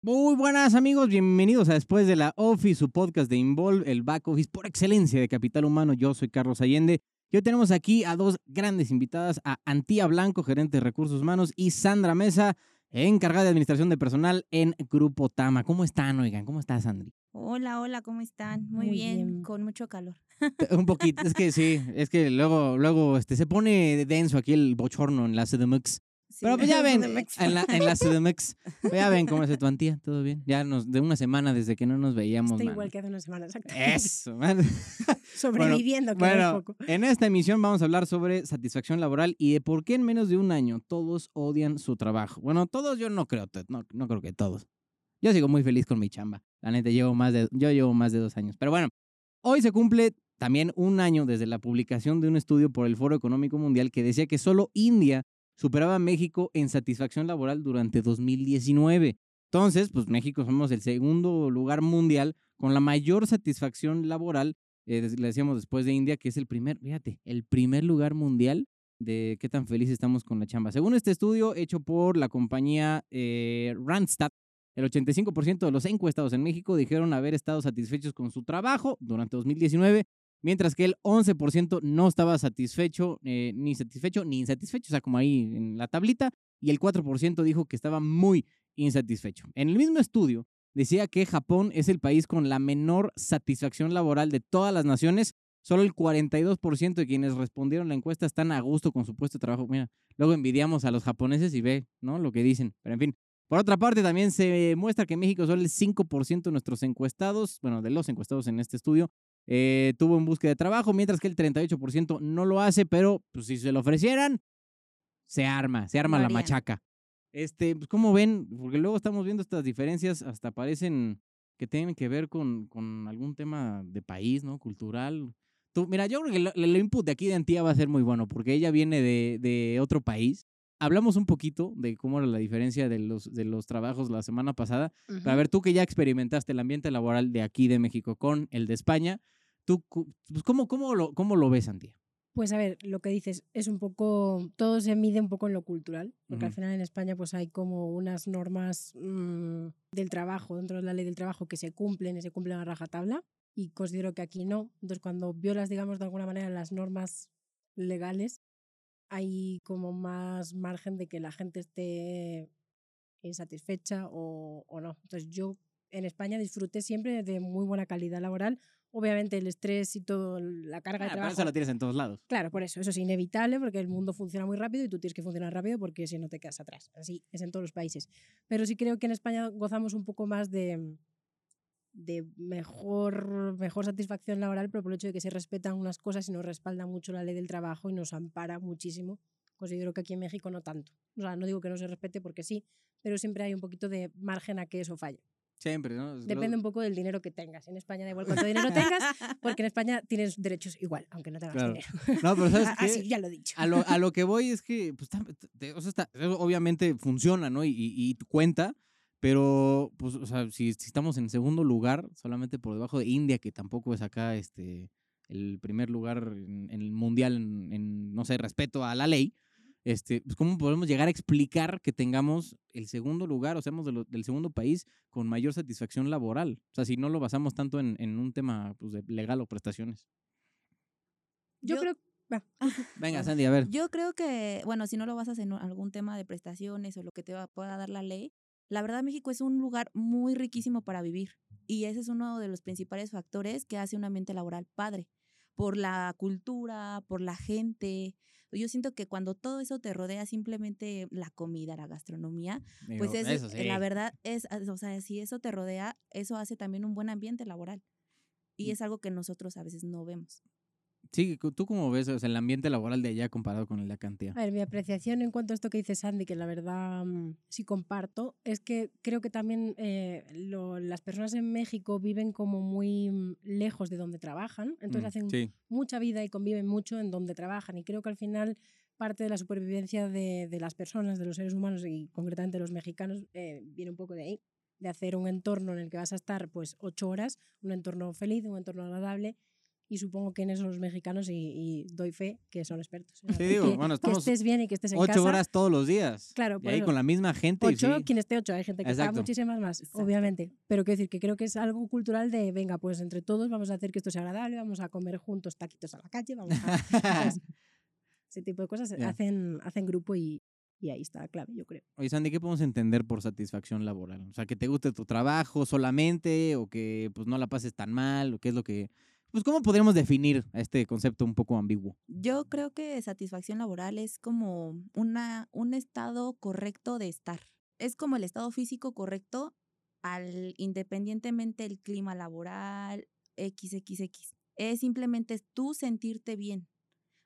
Muy buenas amigos, bienvenidos a Después de la Office, su podcast de Involve, el back office por excelencia de Capital Humano. Yo soy Carlos Allende. Y hoy tenemos aquí a dos grandes invitadas, a Antía Blanco, gerente de recursos humanos, y Sandra Mesa, encargada de administración de personal en Grupo Tama. ¿Cómo están, oigan? ¿Cómo estás, Sandri? Hola, hola, ¿cómo están? Muy, Muy bien, bien. con mucho calor. Un poquito, es que sí, es que luego, luego este, se pone denso aquí el bochorno en la CDMX. Sí. Pero pues ya ven, en la, en la CDMX. Pues ya ven cómo es tu Antía, todo bien. Ya nos, de una semana desde que no nos veíamos. Estoy man. igual que hace una semana, exacto. Eso, man. Sobreviviendo, que no es Bueno, poco. en esta emisión vamos a hablar sobre satisfacción laboral y de por qué en menos de un año todos odian su trabajo. Bueno, todos yo no creo, no, no creo que todos. Yo sigo muy feliz con mi chamba. La neta, llevo más de, yo llevo más de dos años. Pero bueno, hoy se cumple también un año desde la publicación de un estudio por el Foro Económico Mundial que decía que solo India superaba a México en satisfacción laboral durante 2019. Entonces, pues México somos el segundo lugar mundial con la mayor satisfacción laboral eh, le decíamos después de India, que es el primer, fíjate, el primer lugar mundial de qué tan felices estamos con la chamba. Según este estudio hecho por la compañía eh, Randstad, el 85% de los encuestados en México dijeron haber estado satisfechos con su trabajo durante 2019, mientras que el 11% no estaba satisfecho, eh, ni satisfecho ni insatisfecho, o sea, como ahí en la tablita, y el 4% dijo que estaba muy insatisfecho. En el mismo estudio, decía que Japón es el país con la menor satisfacción laboral de todas las naciones. Solo el 42% de quienes respondieron la encuesta están a gusto con su puesto de trabajo. Mira, luego envidiamos a los japoneses y ve, ¿no? Lo que dicen. Pero en fin. Por otra parte, también se muestra que México solo el 5% de nuestros encuestados, bueno, de los encuestados en este estudio, eh, tuvo en búsqueda de trabajo, mientras que el 38% no lo hace, pero pues, si se lo ofrecieran, se arma, se arma la harían. machaca. Este, pues, ¿cómo ven? Porque luego estamos viendo estas diferencias, hasta parecen que tienen que ver con, con algún tema de país, ¿no? Cultural. Tú, mira, yo creo que el input de aquí de Antía va a ser muy bueno, porque ella viene de, de otro país. Hablamos un poquito de cómo era la diferencia de los, de los trabajos la semana pasada. Pero a ver, tú que ya experimentaste el ambiente laboral de aquí de México con el de España, ¿tú pues, cómo, cómo, lo, cómo lo ves, Antía? Pues a ver, lo que dices es un poco, todo se mide un poco en lo cultural, porque al Ujú. final en España pues hay como unas normas mm, del trabajo, dentro de la ley del trabajo, que se cumplen y se cumplen a rajatabla, y considero que aquí no. Entonces cuando violas, digamos, de alguna manera las normas legales, hay como más margen de que la gente esté insatisfecha o, o no. Entonces yo en España disfruté siempre de muy buena calidad laboral. Obviamente el estrés y todo, la carga Ah, de pero trabajo. eso lo tienes en todos lados. Claro, por eso, eso es inevitable porque el mundo funciona muy rápido y tú tienes que funcionar rápido porque si no te quedas atrás. Así es en todos los países. Pero sí creo que en España gozamos un poco más de, de mejor, mejor satisfacción laboral, pero por el hecho de que se respetan unas cosas y nos respalda mucho la ley del trabajo y nos ampara muchísimo. Considero que aquí en México no tanto. O sea, no digo que no se respete porque sí, pero siempre hay un poquito de margen a que eso falle. Siempre, ¿no? Depende un poco del dinero que tengas. En España da igual cuánto dinero tengas, porque en España tienes derechos igual, aunque no tengas Claro. dinero. No, pero ¿sabes qué? Así, ya lo he dicho. A lo, a lo que voy es que, pues, tam- te- o sea, está- obviamente funciona, ¿no? Y, y, y cuenta, pero, pues, o sea, si, si estamos en segundo lugar, solamente por debajo de India, que tampoco es acá, este, el primer lugar en, en el mundial en, en, no sé, respeto a la ley, este, pues, ¿cómo podemos llegar a explicar que tengamos el segundo lugar, o seamos de lo- del segundo país con mayor satisfacción laboral? O sea, si no lo basamos tanto en, en un tema, pues, de legal o prestaciones. Yo, Yo- creo. Venga, Sandy, a ver. Yo creo que, bueno, si no lo basas en algún tema de prestaciones o lo que te va- pueda dar la ley, la verdad México es un lugar muy riquísimo para vivir y ese es uno de los principales factores que hace un ambiente laboral padre, por la cultura, por la gente. Yo siento que cuando todo eso te rodea, simplemente la comida, la gastronomía, pues Digo, es, eso eh, la verdad es, o sea, si eso te rodea, eso hace también un buen ambiente laboral. Y Mm. es algo que nosotros a veces no vemos. Sí, ¿tú cómo ves o sea, el ambiente laboral de allá comparado con el de acá? A ver, mi apreciación en cuanto a esto que dice Sandy, que la verdad mm, sí comparto, es que creo que también eh, lo- las personas en México viven como muy mm, lejos de donde trabajan, entonces Mm, hacen sí. mucha vida y conviven mucho en donde trabajan. Y creo que al final parte de la supervivencia de, de las personas, de los seres humanos y concretamente los mexicanos, eh, viene un poco de ahí, de hacer un entorno en el que vas a estar pues ocho horas, un entorno feliz, un entorno agradable Y supongo que en eso los mexicanos, y, y doy fe, que son expertos. Sí, digo, que, bueno, que estamos estés bien y que estés en ocho casa. horas todos los días. Claro, Y por ahí eso. con la misma gente. y Ocho, sí. quien esté ocho. Hay gente que está Exacto. muchísimas más, Exacto. obviamente. Pero quiero decir que creo que es algo cultural de, venga, pues entre todos vamos a hacer que esto sea agradable, vamos a comer juntos taquitos a la calle, vamos a... Ese tipo de cosas Ya. hacen, hacen grupo y, y ahí está la clave, yo creo. Oye, Sandy, ¿qué podemos entender por satisfacción laboral? O sea, que te guste tu trabajo solamente o que pues no la pases tan mal o qué es lo que... Pues, ¿cómo podríamos definir este concepto un poco ambiguo? Yo creo que satisfacción laboral es como una, un estado correcto de estar. Es como el estado físico correcto al independientemente el clima laboral, XXX. Es simplemente tú sentirte bien.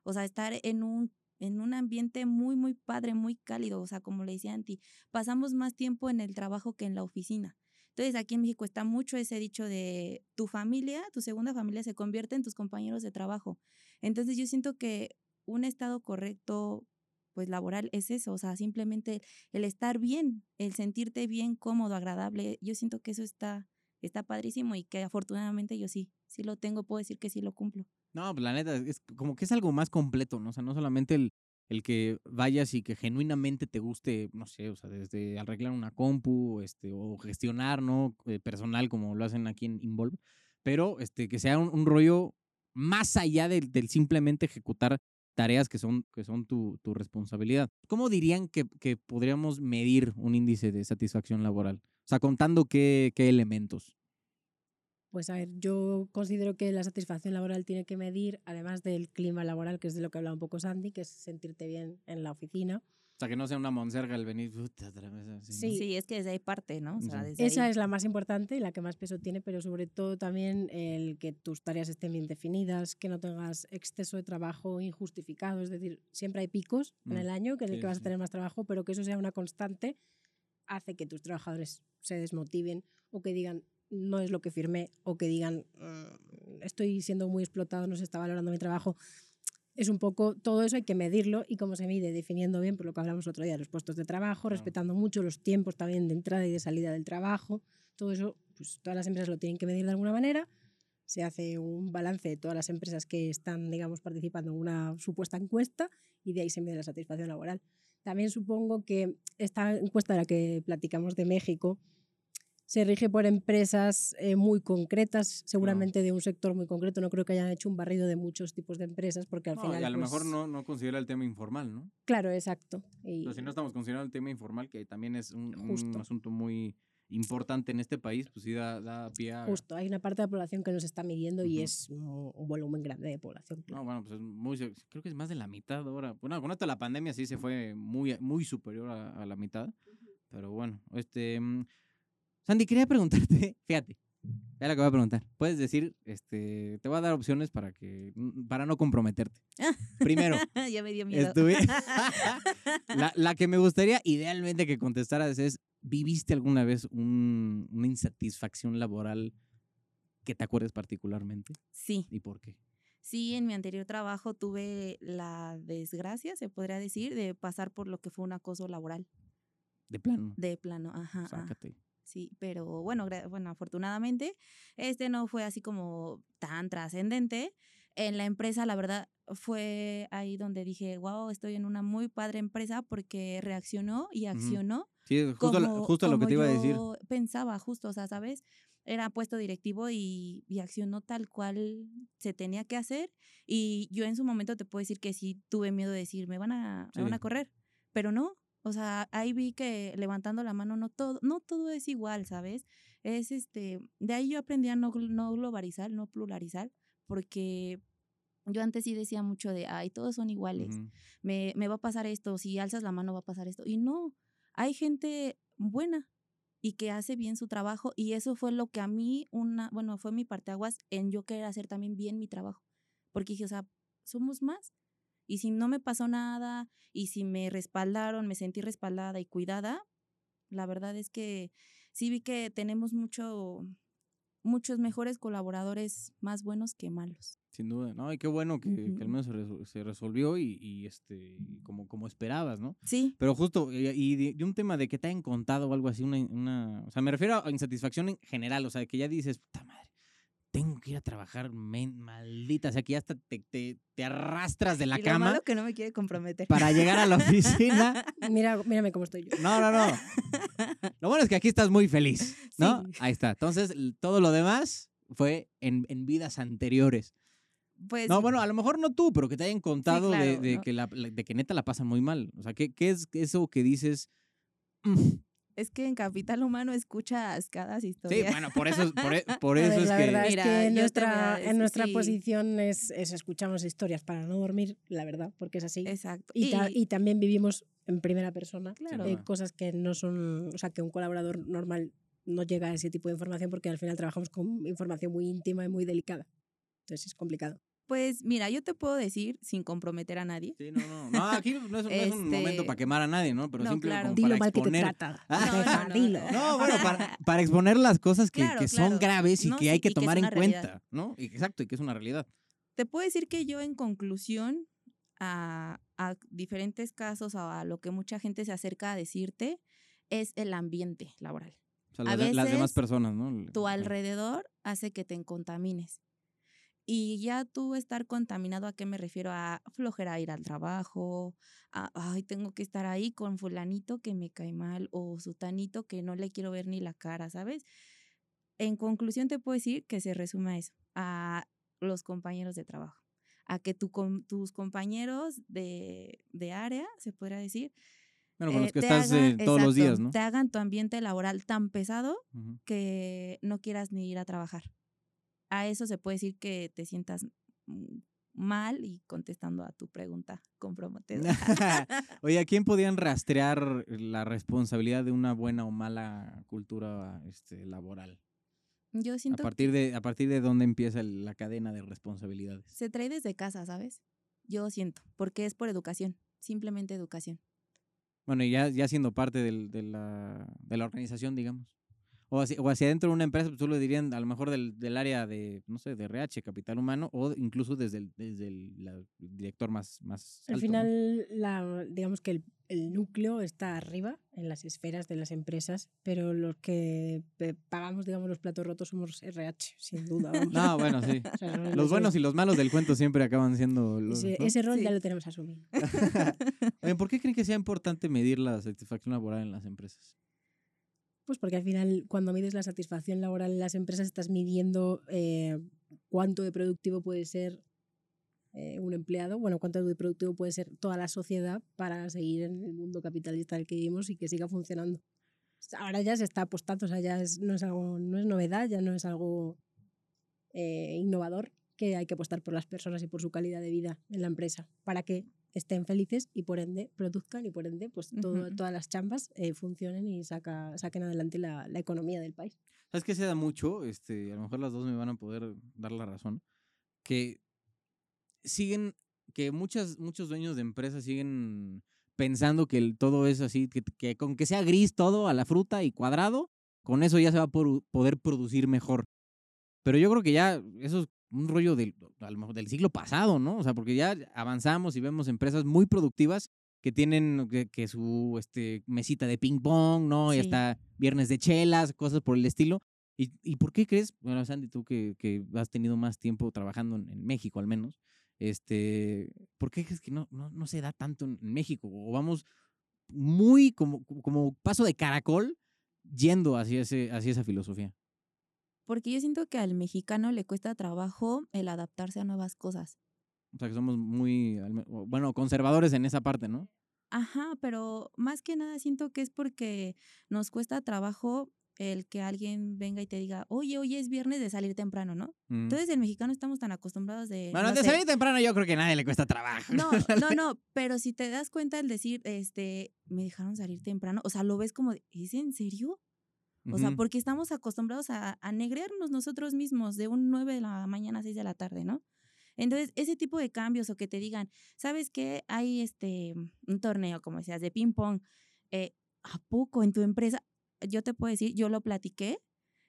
O sea, estar en un, en un ambiente muy, muy padre, muy cálido. O sea, como le decía Anti, pasamos más tiempo en el trabajo que en la oficina. Entonces, aquí en México está mucho ese dicho de tu familia, tu segunda familia se convierte en tus compañeros de trabajo. Entonces, yo siento que un estado correcto, pues laboral, es eso, o sea, simplemente el estar bien, el sentirte bien, cómodo, agradable. Yo siento que eso está, está padrísimo y que afortunadamente yo sí, sí lo tengo, puedo decir que sí lo cumplo. No, pues la neta, es como que es algo más completo, ¿no? O sea, no solamente el, el que vayas y que genuinamente te guste, no sé, o sea, desde arreglar una compu, este, o gestionar, ¿no? Eh, personal, como lo hacen aquí en Involve, pero este, que sea un, rollo más allá del, del simplemente ejecutar tareas que son, que son tu, tu responsabilidad. ¿Cómo dirían que, que podríamos medir un índice de satisfacción laboral? O sea, contando qué, qué elementos. Pues a ver, yo considero que la satisfacción laboral tiene que medir, además del clima laboral, que es de lo que hablaba un poco Sandy, que es sentirte bien en la oficina. O sea, que no sea una monserga el venir, puta, otra vez así, ¿no? Sí. Sí, es que desde ahí parte, ¿no? O sea, Sí. desde Esa ahí. es la más importante y la que más peso tiene, pero sobre todo también el que tus tareas estén bien definidas, que no tengas exceso de trabajo injustificado. Es decir, siempre hay picos en Mm, el año que en el sí, que vas sí. a tener más trabajo, pero que eso sea una constante hace que tus trabajadores se desmotiven o que digan no es lo que firmé o que digan "Mm, estoy siendo muy explotado, no se está valorando mi trabajo. Es un poco, todo eso hay que medirlo y cómo se mide, definiendo bien, por lo que hablamos otro día, los puestos de trabajo, Claro. respetando mucho los tiempos también de entrada y de salida del trabajo. Todo eso, pues todas las empresas lo tienen que medir de alguna manera. Se hace un balance de todas las empresas que están, digamos, participando en una supuesta encuesta y de ahí se mide la satisfacción laboral. También supongo que esta encuesta de la que platicamos de México se rige por empresas eh, muy concretas, seguramente de un sector muy concreto. No creo que hayan hecho un barrido de muchos tipos de empresas porque al No, final... y a lo mejor pues, no, no considera el tema informal, ¿no? Claro, exacto. Y, Pero si no estamos considerando el tema informal, que también es un, asunto muy importante en este país, pues sí da, da pie a... Justo, hay una parte de la población que nos está midiendo y es un, un volumen grande de población. No, bueno, pues es muy, creo que es más de la mitad ahora. Bueno, con esto la pandemia sí se fue muy, muy superior a, a la mitad. Pero bueno, este... Sandy, quería preguntarte, fíjate, ya lo que voy a preguntar. Puedes decir, este, te voy a dar opciones para que, mm, para no comprometerte. Primero, ya me dio miedo. Estuve... la, la que me gustaría idealmente que contestaras es, ¿viviste alguna vez un- una insatisfacción laboral que te acuerdes particularmente? sí. ¿Y por qué? Sí, en mi anterior trabajo tuve la desgracia, se podría decir, de pasar por lo que fue un acoso laboral De plano. de plano. Ajá. ajá. Sí, pero bueno, bueno, afortunadamente, este no fue así como tan trascendente. En la empresa, la verdad, fue ahí donde dije, wow, estoy en una muy padre empresa porque reaccionó y accionó Sí, justo, la- como, justo lo que te iba a decir. yo pensaba, justo, o sea, ¿sabes? Era puesto directivo y, y accionó tal cual se tenía que hacer. Y yo en su momento te puedo decir que sí tuve miedo de decir, me van a, me van a Sí. correr. Pero no. O sea, ahí vi que levantando la mano no todo, no todo es igual, ¿sabes? Es este, de ahí yo aprendí a no, no globalizar, no pluralizar, porque yo antes sí decía mucho de, ay, todos son iguales Ujú. me, me va a pasar esto, si alzas la mano va a pasar esto. Y no, hay gente buena y que hace bien su trabajo y eso fue lo que a mí, una, bueno, fue mi parteaguas en yo querer hacer también bien mi trabajo. Porque dije, o sea, somos más. Y si no me pasó nada y si me respaldaron, me sentí respaldada y cuidada, la verdad es que sí vi que tenemos mucho, muchos mejores colaboradores más buenos que malos. Sin duda, ¿no? Y qué bueno que, que al menos se, resol- se resolvió y, y, este, como, como esperabas, ¿no? Sí, Pero justo, y, y de, de un tema de que te hayan contado o algo así, una, una, o sea, me refiero a insatisfacción en general, o sea, que ya dices, puta madre, tengo que ir a trabajar, men- maldita, o sea que ya hasta te, te- te arrastras de la y lo cama malo que no me quiere comprometer. para llegar a la oficina. Mira, mírame cómo estoy yo. No, no, no. Lo bueno es que aquí estás muy feliz, ¿no? Sí. Ahí está. Entonces, todo lo demás fue en, en vidas anteriores. Pues No, bueno, a lo mejor no tú, pero que te hayan contado de, claro, de ¿no? que la, la- de que neta la pasan muy mal. O sea, ¿qué, qué es eso que dices? "Mm"? Es que en Capital Humano escuchas cada Sí, historia. bueno, por eso, es- por, e- por eso ver, es la que... verdad Mira, es que en nuestra, decir, en nuestra sí. posición es, es escuchamos historias para no dormir, la verdad, porque es así. Exacto. Y, ta- y también vivimos en primera persona Claro. eh, cosas que no son, o sea, que un colaborador normal no llega a ese tipo de información porque al final trabajamos con información muy íntima y muy delicada. Entonces es complicado. Pues mira, yo te puedo decir, sin comprometer a nadie, Sí, no, no. No, aquí no es, no es un momento Este, para quemar a nadie, ¿no? Pero no, simplemente claro. como Dilo para mal que te trata. Ah. No, no, no, dilo. no. No, bueno, para, para exponer las cosas que, Claro, que son graves y No, que hay que y que es tomar en realidad. cuenta, ¿no? Exacto, y que es una realidad. te puedo decir que yo en conclusión a, a diferentes casos o a lo que mucha gente se acerca a decirte es el ambiente laboral. O sea, A las, de- las demás veces, personas, ¿no? Tu alrededor hace que te contamines. Y ya tú estar contaminado, ¿a qué me refiero? A flojera ir al trabajo, a, ay, tengo que estar ahí con fulanito que me cae mal o sutanito que no le quiero ver ni la cara, ¿sabes? En conclusión te puedo decir que se resume a eso, a los compañeros de trabajo, a que tu, com- tus compañeros de, de área, se podría decir, Bueno, con eh, los que te estás hagan- eh, todos los días, ¿no? Te hagan tu ambiente laboral tan pesado que no quieras ni ir a trabajar. A eso se puede decir que te sientas mal y contestando a tu pregunta comprometedora. Oye, ¿a quién podían rastrear la responsabilidad de una buena o mala cultura este, laboral? Yo A siento partir de, a partir de dónde empieza la cadena de responsabilidades. se trae desde casa, ¿sabes? Yo siento, porque es por educación, simplemente educación. Bueno, y ya, ya siendo parte del- de, la, de la organización, digamos. O hacia, o hacia dentro de una empresa, pues tú lo dirían a lo mejor del, del área de, no sé, de RH, capital humano, o incluso desde el, desde el la- el director más, más Al alto, ¿no? final, la, digamos que el, el núcleo está arriba en las esferas de las empresas, pero los que pagamos, digamos, los platos rotos somos RH, sin duda. vamos. No, bueno, sí. O sea, Los no buenos y los malos del cuento siempre acaban siendo los. ese, ¿no? ese rol ya Sí. lo tenemos asumido. ¿Por qué creen que sea importante medir la satisfacción laboral en las empresas? Pues porque al final, cuando mides la satisfacción laboral en las empresas, estás midiendo eh, cuánto de productivo puede ser eh, un empleado, bueno, cuánto de productivo puede ser toda la sociedad para seguir en el mundo capitalista en el que vivimos y que siga funcionando. Ahora ya se está apostando, o sea, ya no es algo, no es novedad, ya no es algo eh, innovador, que hay que apostar por las personas y por su calidad de vida en la empresa para que estén felices y por ende produzcan y por ende pues todo- Ujú. todas las chambas eh, funcionen y saca, saquen adelante la, la economía del país. ¿Sabes qué se da mucho? Este, a lo mejor las dos me van a poder dar la razón. Que siguen, que muchas, muchos dueños de empresas siguen pensando que el- todo es así, que, que con que sea gris todo a la fruta y cuadrado, con eso ya se va a por- poder producir mejor. Pero yo creo que ya eso es un rollo del, del siglo pasado, ¿no? O sea, porque ya avanzamos y vemos empresas muy productivas que tienen que, que su este, mesita de ping pong, ¿no? Y hasta viernes de chelas, cosas por el estilo. ¿Y, y por qué crees, bueno, Sandy, tú que, que has tenido más tiempo trabajando en, en México al menos, este, ¿por qué crees que no, no, no se da tanto en, en México? O vamos muy como, como paso de caracol yendo hacia, ese, hacia esa filosofía. Porque yo siento que al mexicano le cuesta trabajo el adaptarse a nuevas cosas. O sea, que somos muy, bueno, conservadores en esa parte, ¿no? Ajá, pero más que nada siento que es porque nos cuesta trabajo el que alguien venga y te diga, oye, hoy es viernes de salir temprano, ¿no? Mm. Entonces el mexicano estamos tan acostumbrados de... bueno, no de sé, salir temprano yo creo que a nadie le cuesta trabajo. No, no, no, pero si te das cuenta al decir, este, me dejaron salir temprano, o sea, lo ves como, de, ¿es en serio? O sea, Ujú. porque estamos acostumbrados a, a negrearnos nosotros mismos de un 9 de la mañana a 6 de la tarde, ¿no? Entonces, ese tipo de cambios o que te digan, ¿sabes qué? Hay este, un torneo, como decías, de ping pong. eh, ¿A poco en tu empresa? Yo te puedo decir, yo lo platiqué,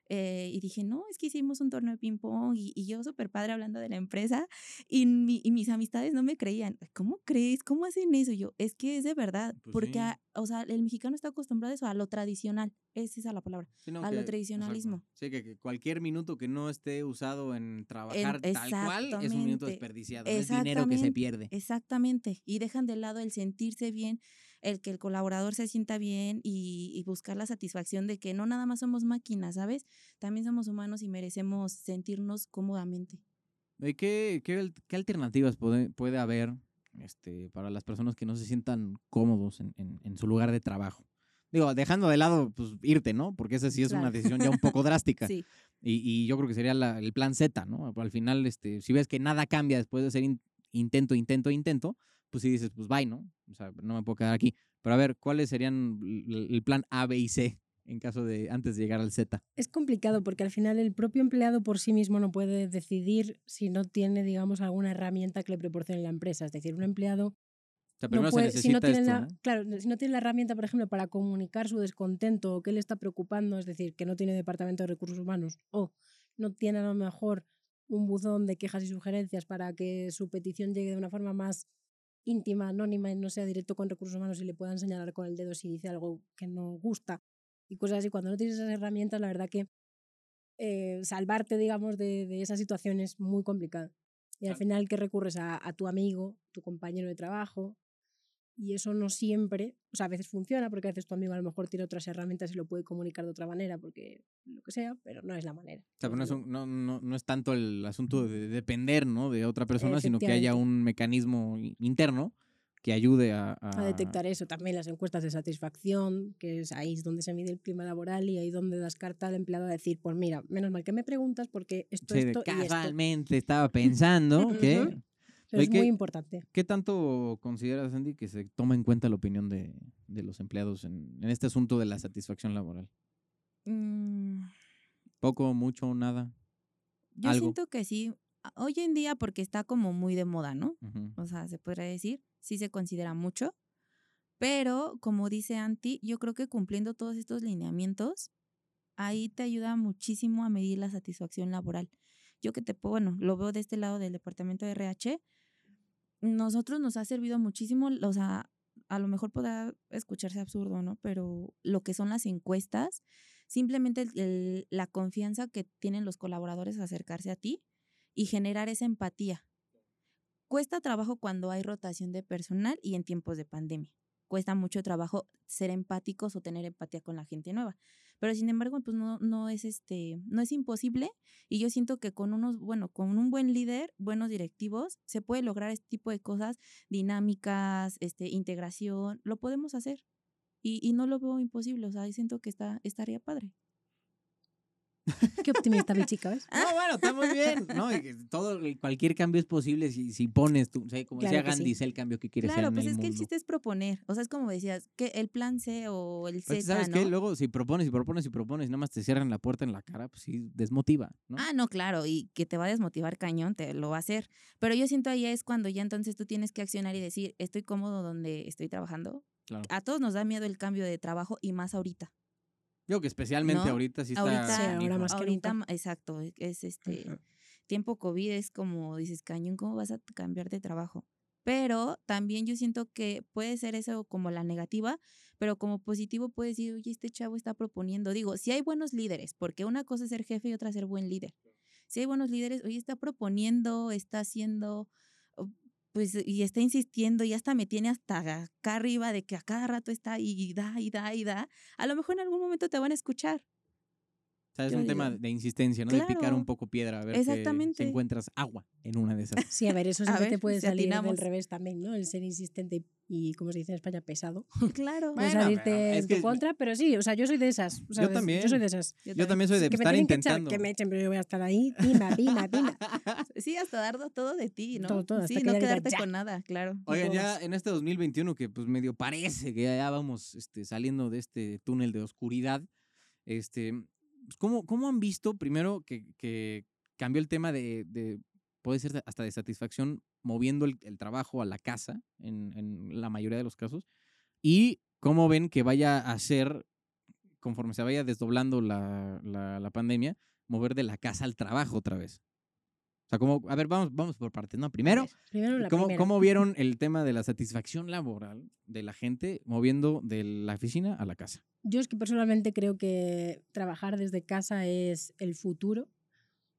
eh, y dije, no, es que hicimos un torneo de ping-pong y, y yo súper padre hablando de la empresa y, mi- y mis amistades no me creían. ¿Cómo crees? ¿Cómo hacen eso? Y yo, es que es de verdad, Pues porque, sí. a- o sea, el mexicano está acostumbrado a eso, a lo tradicional. Esa es la palabra. Sí, no, a lo que- tradicionalismo. exacto. Sí, que, que cualquier minuto que no esté usado en trabajar tal cual es un minuto desperdiciado. Es dinero que se pierde. Exactamente. Y dejan de lado el sentirse bien, el que el colaborador se sienta bien y, y buscar la satisfacción de que no nada más somos máquinas, ¿sabes? También somos humanos y merecemos sentirnos cómodamente. ¿Y qué, qué, qué alternativas puede, puede haber este, para las personas que no se sientan cómodos en, en- en su lugar de trabajo? Digo, dejando de lado, pues irte, ¿no? Porque esa sí es una Claro. decisión ya un poco drástica. Sí, Y, y yo creo que sería la- el plan Z, ¿no? Al final, este, si ves que nada cambia después de hacer in- intento, intento, intento, pues sí dices, pues bye, ¿no? O sea, no me puedo quedar aquí. Pero a ver, ¿cuáles serían el plan A, B y C en caso de antes de llegar al Z? Es complicado porque al final el propio empleado por sí mismo no puede decidir si no tiene, digamos, alguna herramienta que le proporcione la empresa. Es decir, un empleado O sea, no primero puede- se si no necesita tiene esto, la, ¿no? claro, si no tiene la herramienta, por ejemplo, para comunicar su descontento o qué le está preocupando, es decir, que no tiene departamento de recursos humanos o no tiene a lo mejor un buzón de quejas y sugerencias para que su petición llegue de una forma más íntima, anónima y no sea directo con recursos humanos y le puedan señalar con el dedo si dice algo que no gusta y cosas así. Cuando no tienes esas herramientas, la verdad que eh, salvarte, digamos, de, de esa situación es muy complicado. Y al final que recurres a, a tu amigo, tu compañero de trabajo, y eso no siempre, o sea, a veces funciona porque a veces tu amigo a lo mejor tiene otras herramientas y lo puede comunicar de otra manera, porque lo que sea, pero no es la manera. O sea, pero no es, un- no, no, no es tanto el asunto de depender ¿no? de otra persona, sino que haya un mecanismo interno que ayude a, luego. a detectar eso. También las encuestas de satisfacción, que es ahí donde se mide el clima laboral y ahí donde das carta al empleado a decir, pues mira, menos mal que me preguntas porque esto, Sí, esto y esto. casualmente estaba pensando que... Pero es ¿qué- muy importante. ¿Qué tanto consideras, Andy, que se toma en cuenta la opinión de, de los empleados en, en este asunto de la satisfacción laboral? Mm, ¿Poco, mucho, nada? yo Algo. siento que sí. a- Hoy en día, porque está como muy de moda, ¿no? Ujú. O sea, se podría decir, sí se considera mucho. Pero, como dice Anti, yo creo que cumpliendo todos estos lineamientos, ahí te ayuda muchísimo a medir la satisfacción laboral. Yo que te puedo, bueno, lo veo de este lado del departamento de RH, nosotros nos ha servido muchísimo, o sea, a lo mejor podrá escucharse absurdo, ¿no? Pero lo que son las encuestas, simplemente la confianza que tienen los colaboradores a acercarse a ti y generar esa empatía. Cuesta trabajo cuando hay rotación de personal y en tiempos de pandemia. Cuesta mucho trabajo ser empáticos o tener empatía con la gente nueva. Pero sin embargo, pues no, no es este, no es imposible. Y yo siento que con unos, bueno, con un buen líder, buenos directivos, se puede lograr este tipo de cosas, dinámicas, este, integración, lo podemos hacer. Y, y no lo veo imposible. O sea, siento que está, estaría padre. Qué optimista mi chica, ¿ves? No, bueno, está muy bien. No, todo, cualquier cambio es posible si, si pones tú, o sea, como Claro decía sí. Gandhi, el cambio que quieres Claro, ser pues en el es que el chiste es proponer. O sea, es como decías, que el plan C o el Z, ¿Sabes ¿no? qué? Luego, si propones y propones y propones y nada más te cierran la puerta en la cara, pues sí, desmotiva, ¿no? Ah, no, claro, y que te va a desmotivar cañón, te lo va a hacer. Pero yo siento ahí es cuando ya entonces tú tienes que accionar y decir, estoy cómodo donde estoy trabajando. Claro. A todos nos da miedo el cambio de trabajo y más ahorita. Yo que especialmente ¿No? ahorita sí está... Ahorita- Sí, ahora más que ahorita, nunca. exacto, e- es este tiempo COVID, es como dices, cañón, ¿cómo vas a cambiar de trabajo? Pero también yo siento que puede ser eso como la negativa, pero como positivo puedes decir, oye, este chavo está proponiendo. Digo, si hay buenos líderes, porque una cosa es ser jefe y otra ser buen líder. Si hay buenos líderes, oye, está proponiendo, está haciendo, pues, y está insistiendo, y hasta me tiene hasta acá arriba de que a cada rato está y da, y da, y da. A lo mejor en algún momento te van a escuchar. O sea, es yo un tema de insistencia, ¿no? De picar Claro. un poco piedra, a ver que Exactamente. si encuentras agua en una de esas. Sí, a ver, eso A ver te puede si salir del atinamos. revés también, ¿no? El ser insistente y, como se dice en España, pesado. Claro. Puede Bueno, salirte es en tu que- contra, pero sí, o sea, yo soy de esas. sea, Yo también. Yo soy de esas. Yo también soy de que me estar tienen que echar, intentando. que me echen, pero yo voy a estar ahí, pima, pima, pima. Sí, hasta dar todo de ti, ¿no? Todo, todo, sí, que no quedarte "Ya". con nada, claro. Oigan, ya en este 2021 que pues medio parece que ya vamos este, saliendo de este túnel de oscuridad, este, ¿cómo, cómo han visto primero que, que cambió el tema de, de, puede ser hasta de satisfacción moviendo el, el trabajo a la casa en, en la mayoría de los casos? Y cómo ven que vaya a ser conforme se vaya desdoblando la, la, la pandemia, mover de la casa al trabajo otra vez. O sea, como, a ver, vamos, vamos por partes, ¿no? Primero, Primero la ¿cómo, primera. cómo vieron el tema de la satisfacción laboral de la gente moviendo de la oficina a la casa? Yo es que personalmente creo que trabajar desde casa es el futuro,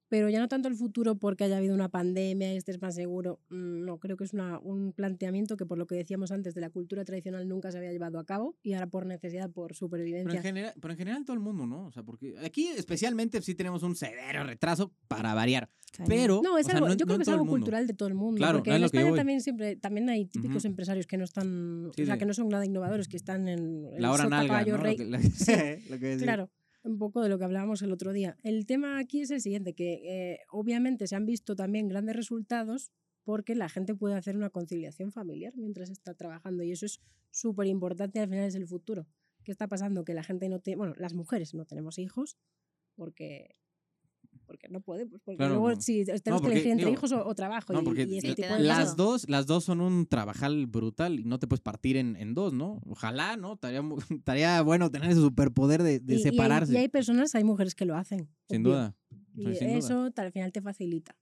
pero ya no tanto el futuro porque haya habido una pandemia y estés más seguro. Mm, No, creo que es una- un planteamiento que por lo que decíamos antes de la cultura tradicional nunca se había llevado a cabo y ahora por necesidad, por Pero en, supervivencia. general, pero en general todo el mundo, ¿no? O sea, porque aquí especialmente sí tenemos un severo retraso para variar. Pero, No, es sea, algo, no yo creo que es algo cultural de todo el mundo. Claro, porque es en lo que España también siempre también hay típicos empresarios que no están, Sí, o sea, que no son nada innovadores, que están en el La hora nalga, rey. Lo que, lo que decía. Claro, un poco de lo que hablábamos el otro día. El tema aquí es el siguiente, que eh, obviamente se han visto también grandes resultados porque la gente puede hacer una conciliación familiar mientras está trabajando y eso es súper importante al final es el futuro. ¿Qué está pasando? Que la gente no tiene, bueno, las mujeres no tenemos hijos porque porque no puede, pues porque Claro, luego no. si tenemos que porque, elegir entre digo, hijos o, o trabajo No, y, porque y Sí, tipo te de las dos, las dos son un trabajal brutal y no te puedes partir en, en dos, ¿no? Ojalá, ¿no? Estaría, bueno tener ese superpoder de, de Y- y hay- separarse. Y hay, personas, hay mujeres que lo hacen. sin obvio. duda. Y sin eso al final te facilita.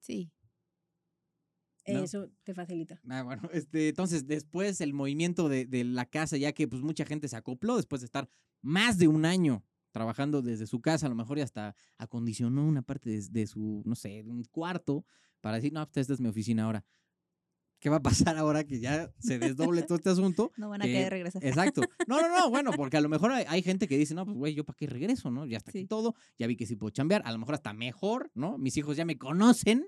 Sí. No. Eso te facilita. Ah, bueno, este, entonces después el movimiento de, de la casa, ya que pues mucha gente se acopló después de estar más de un año trabajando desde su casa, a lo mejor y hasta acondicionó una parte de, de su, no sé, de un cuarto para decir, no, pues esta es mi oficina ahora. ¿Qué va a pasar ahora que ya se desdoble todo este asunto? No van a que- querer regresar. Exacto. No, no, no, bueno, porque a lo mejor hay, hay gente que dice, no, pues güey, ¿yo para qué regreso, no? Ya está aquí todo, ya vi que sí puedo chambear, a lo mejor hasta mejor, ¿no? Mis hijos ya me conocen,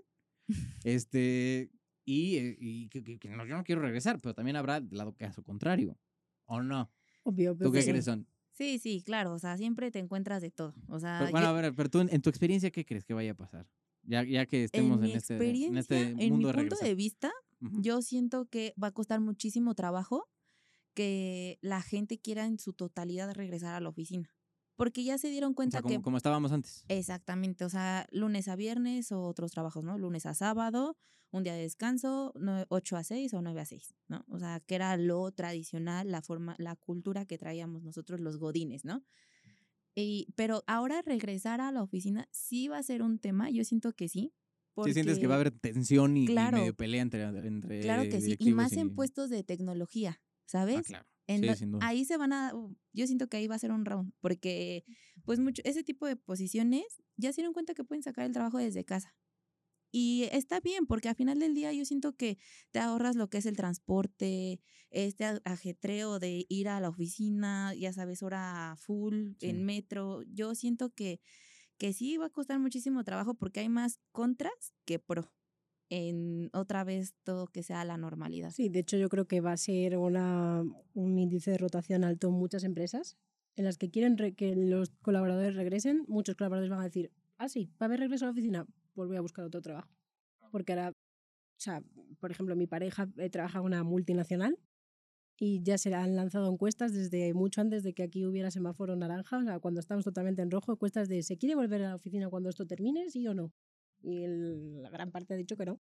este, y, eh, y que, que- que no, yo no quiero regresar, pero también habrá lado caso contrario, ¿o no? Obvio, pero ¿Tú qué pues sí. crees, Son? Sí, sí, claro. O sea, siempre te encuentras de todo. O sea, Pero, bueno, yo- a ver, pero tú en, en tu experiencia, ¿qué crees que vaya a pasar? Ya, ya que estemos en en, este, en este en mi mundo de punto de vista, yo siento que va a costar muchísimo trabajo que la gente quiera en su totalidad regresar a la oficina. Porque ya se dieron O cuenta sea, como, que como estábamos antes. Exactamente, o sea, lunes a viernes o otros trabajos, ¿no? Lunes a sábado, un día de descanso, 8 a 6 o 9 a 6, ¿no? O sea, que era lo tradicional, la forma, la cultura que traíamos nosotros los godines, ¿no? Y, pero ahora regresar a la oficina sí va a ser un tema, yo siento que sí. Sí sientes que va a haber tensión y, y Claro. medio pelea entre, entre Claro que sí, y más en puestos de tecnología, ¿sabes? Ah, claro. En Sí, do- sin duda. ahí se van a, uh, yo siento que ahí va a ser un round, porque pues mucho, ese tipo de posiciones ya se dieron cuenta que pueden sacar el trabajo desde casa. Y está bien, porque al final del día yo siento que te ahorras lo que es el transporte, este ajetreo de ir a la oficina, ya sabes, hora full, Sí. en metro. Yo siento que, que sí va a costar muchísimo trabajo porque hay más contras que pro en otra vez todo que sea la normalidad. Sí, de hecho yo creo que va a ser una, un índice de rotación alto en muchas empresas en las que quieren re- que los colaboradores regresen. Muchos colaboradores van a decir, ah, sí, va a haber regreso a la oficina, pues voy a buscar otro trabajo. Porque ahora, o sea, por ejemplo, mi pareja eh, trabaja en una multinacional y ya se han lanzado encuestas desde mucho antes de que aquí hubiera semáforo naranja, o sea, cuando estamos totalmente en rojo, encuestas de ¿se quiere volver a la oficina cuando esto termine, sí o no? Y el- la gran parte ha dicho que no.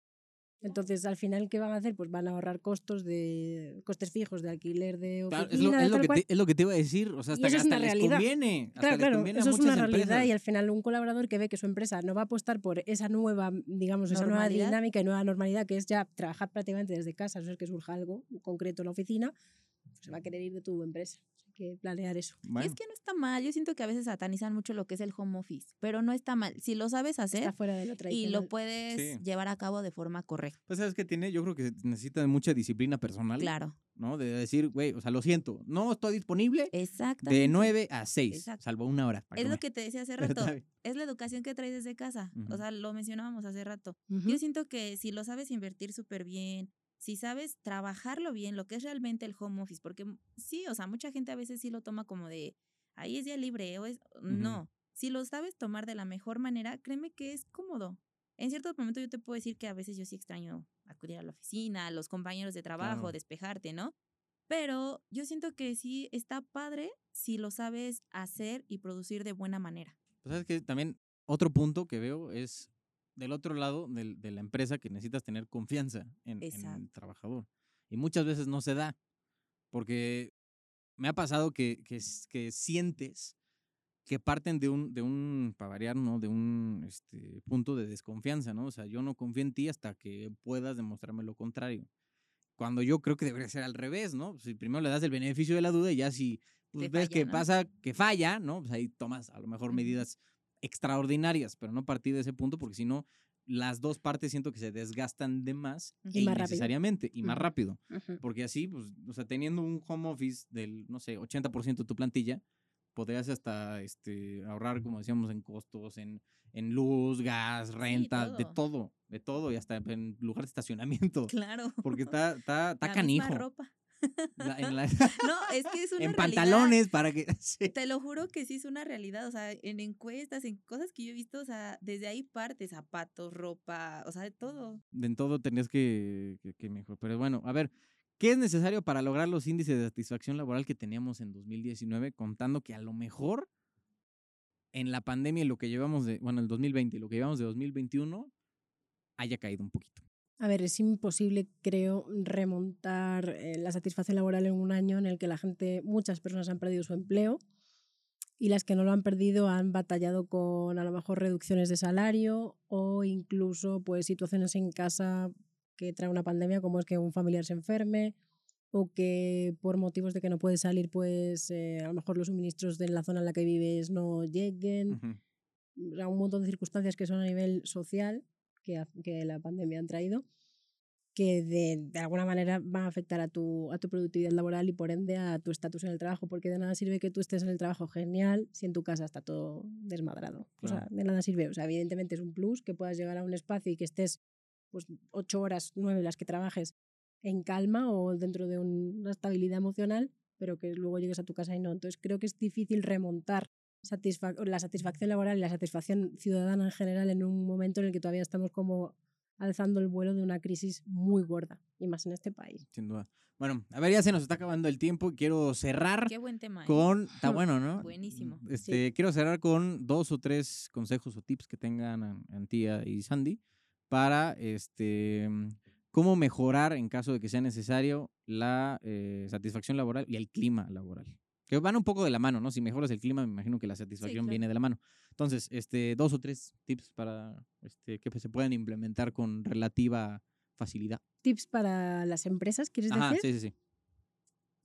Entonces, al final, ¿qué van a hacer? Pues van a ahorrar costos de costes fijos de alquiler de oficina, Claro, es, lo, es lo que te, es lo que te iba a decir. O sea, Y hasta, eso es hasta una les conviene. hasta Claro, les claro, conviene a eso es muchas una realidad y empresas. al final un colaborador que ve que su empresa no va a apostar por esa nueva, digamos, esa nueva dinámica y nueva normalidad que es ya trabajar prácticamente desde casa, a no ser que surja algo concreto en la oficina, pues se va a querer ir de tu empresa. Hay que planear eso. Y Bueno, es que no está mal. Yo siento que a veces satanizan mucho lo que es el home office, pero no está mal. Si lo sabes hacer Está fuera de lo y lo puedes Sí. llevar a cabo de forma correcta. pues sabes que tiene, yo creo que se necesita mucha disciplina personal, Claro, ¿no? De decir, güey, o sea, lo siento, no estoy disponible de 9 a 6, Exacto. salvo una hora. para Es lo comer. que te decía hace rato. Es la educación que traes desde casa. Ujú. O sea, lo mencionábamos hace rato. Ujú. Yo siento que si lo sabes invertir súper bien, si sabes trabajarlo bien, lo que es realmente el home office, porque sí, o sea, mucha gente a veces sí lo toma como de, ahí es día libre, o es, no, si lo sabes tomar de la mejor manera, créeme que es cómodo. En cierto momento yo te puedo decir que a veces yo sí extraño acudir a la oficina, a los compañeros de trabajo, Claro. despejarte, ¿no? Pero yo siento que sí está padre si lo sabes hacer y producir de buena manera. Pues sabes que también otro punto que veo es del otro lado del- de la empresa que necesitas tener confianza en, en el trabajador. Y muchas veces no se da, porque me ha pasado que, que, que sientes que parten de un, de un, para variar, ¿no? De un este, punto de desconfianza, ¿no? O sea, yo no confío en ti hasta que puedas demostrarme lo contrario. Cuando yo creo que debería ser al revés, ¿no? Si primero le das el beneficio de la duda y ya si pues, ves falla, que ¿no? pasa, que falla, ¿no? Pues ahí tomas a lo mejor medidas extraordinarias, pero no partir de ese punto porque si no, las dos partes siento que se desgastan de más Y e más rápido. y más rápido. Ujú. Porque así, pues, o sea, teniendo un home office del, no sé, 80% de tu plantilla, podrías hasta este, ahorrar, como decíamos, en costos, en, en luz, gas, renta, de todo. todo, de todo, y hasta en lugar de estacionamiento. Claro. Porque está, está, está La canijo. misma ropa. La- en la- No, es que es una en realidad. pantalones para que... sí. Te lo juro que sí es una realidad, o sea, en encuestas, en cosas que yo he visto, o sea, desde ahí parte, zapatos, ropa, o sea, de todo. En todo tenías que, que, que mejor. Pero bueno, a ver, ¿qué es necesario para lograr los índices de satisfacción laboral que teníamos en 2019? Contando que a lo mejor en la pandemia lo que llevamos de, bueno, el 2020 y lo que llevamos de 2021 haya caído un poquito. A ver, es imposible, creo, remontar eh, la satisfacción laboral en un año en el que la gente, muchas personas han perdido su empleo y las que no lo han perdido han batallado con a lo mejor reducciones de salario o incluso pues situaciones en casa que trae una pandemia como es que un familiar se enferme o que por motivos de que no puede salir pues eh, a lo mejor los suministros de la zona en la que vives no lleguen. O sea, un montón de circunstancias que son a nivel social que, que la pandemia han traído, que de, de alguna manera van a afectar a tu, a tu productividad laboral y por ende a tu estatus en el trabajo, porque de nada sirve que tú estés en el trabajo genial si en tu casa está todo desmadrado. O sea, Claro. de nada sirve. O sea, evidentemente es un plus que puedas llegar a un espacio y que estés pues ocho horas, nueve las que trabajes en calma o dentro de un- una estabilidad emocional, pero que luego llegues a tu casa y no. Entonces creo que es difícil remontar satisfa- la satisfacción laboral y la satisfacción ciudadana en general en un momento en el que todavía estamos como alzando el vuelo de una crisis muy gorda, y más en este país. Sin duda. Bueno, a ver, ya se nos está acabando el tiempo. Quiero cerrar Qué buen tema. ¿eh? con. Está bueno, ¿no? Buenísimo. Este, Quiero cerrar con dos o tres consejos o tips que tengan An- Antía y Sandy para este cómo mejorar en caso de que sea necesario la eh, satisfacción laboral y el clima laboral. Que van un poco de la mano, ¿no? Si mejoras el clima, me imagino que la satisfacción claro. viene de la mano. Entonces, este, dos o tres tips para este, que se puedan implementar con relativa facilidad. Tips para las empresas, ¿quieres Ajá, decir? sí, sí, sí.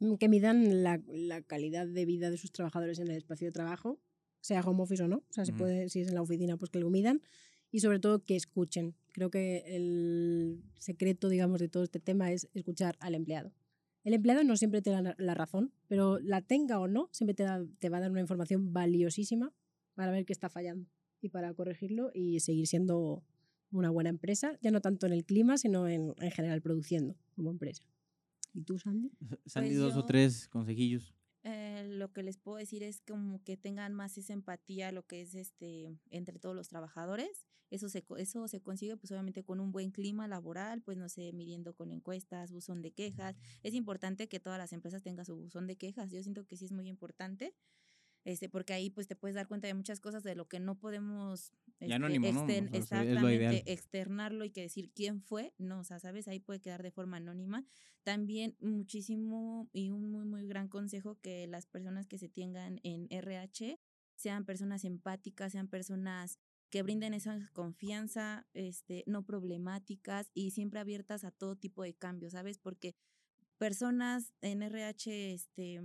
Mm, Que midan la, la calidad de vida de sus trabajadores en el espacio de trabajo, sea home office o no. O sea, se puede, si es en la oficina, pues que lo midan. Y sobre todo que escuchen. Creo que el secreto, digamos, de todo este tema es escuchar al empleado. El empleado no siempre te da la- razón, pero la tenga o no, siempre te, da- te va a dar una información valiosísima para ver qué está fallando y para corregirlo y seguir siendo una buena empresa, ya no tanto en el clima, sino en, en general produciendo como empresa. ¿Y tú, Sandy? Sandy, Pues dos o yo- tres consejillos. Lo que les puedo decir es como que tengan más esa empatía, lo que es este entre todos los trabajadores. Eso se, eso se consigue pues obviamente con un buen clima laboral, pues no sé, midiendo con encuestas, buzón de quejas. Es importante que todas las empresas tengan su buzón de quejas. Yo siento que sí es muy importante. Este, porque ahí pues te puedes dar cuenta de muchas cosas de lo que no podemos este, anónimo, ¿no? O sea, exactamente externarlo y que decir quién fue, no, o sea, sabes, ahí puede quedar de forma anónima. También muchísimo y un muy, muy gran consejo que las personas que se tengan en RH sean personas empáticas, sean personas que brinden esa confianza, este, no problemáticas y siempre abiertas a todo tipo de cambios, ¿sabes? Porque personas en RH, este,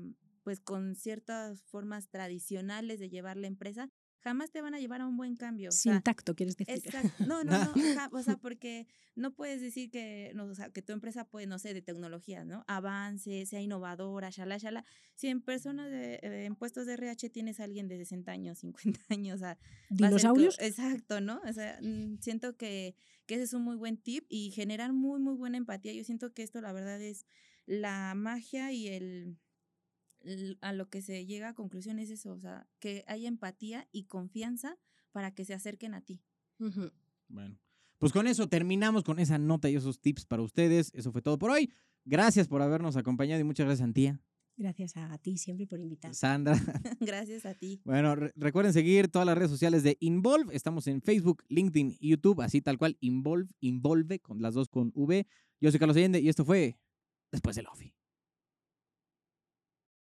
pues con ciertas formas tradicionales de llevar la empresa, jamás te van a llevar a un buen cambio. o Sin sea, tacto, quieres decir. Exacto. No, no, no. o sea, porque no puedes decir que, no, o sea, que tu empresa puede, no sé, de tecnologías, ¿no? Avance, sea innovadora, shala, shala. Si en personas de, eh, en puestos de RH tienes a alguien de 60 años, 50 años, o sea, ¿Dinosaurios? Exacto, ¿no? O sea, mm, siento que, que ese es un muy buen tip y generar muy, muy buena empatía. Yo siento que esto, la verdad, es la magia y el a lo que se llega a conclusión es eso, o sea, que haya empatía y confianza para que se acerquen a ti. Bueno, pues con eso terminamos con esa nota y esos tips para ustedes. Eso fue todo por hoy. Gracias por habernos acompañado y muchas gracias, Antía, Gracias a ti siempre por invitar. Sandra. Gracias a ti. Bueno, re- recuerden seguir todas las redes sociales de Involve. Estamos en Facebook, LinkedIn y YouTube, así tal cual, Involve, Involve, con las dos con V. Yo soy Carlos Allende y esto fue Después del Ofi.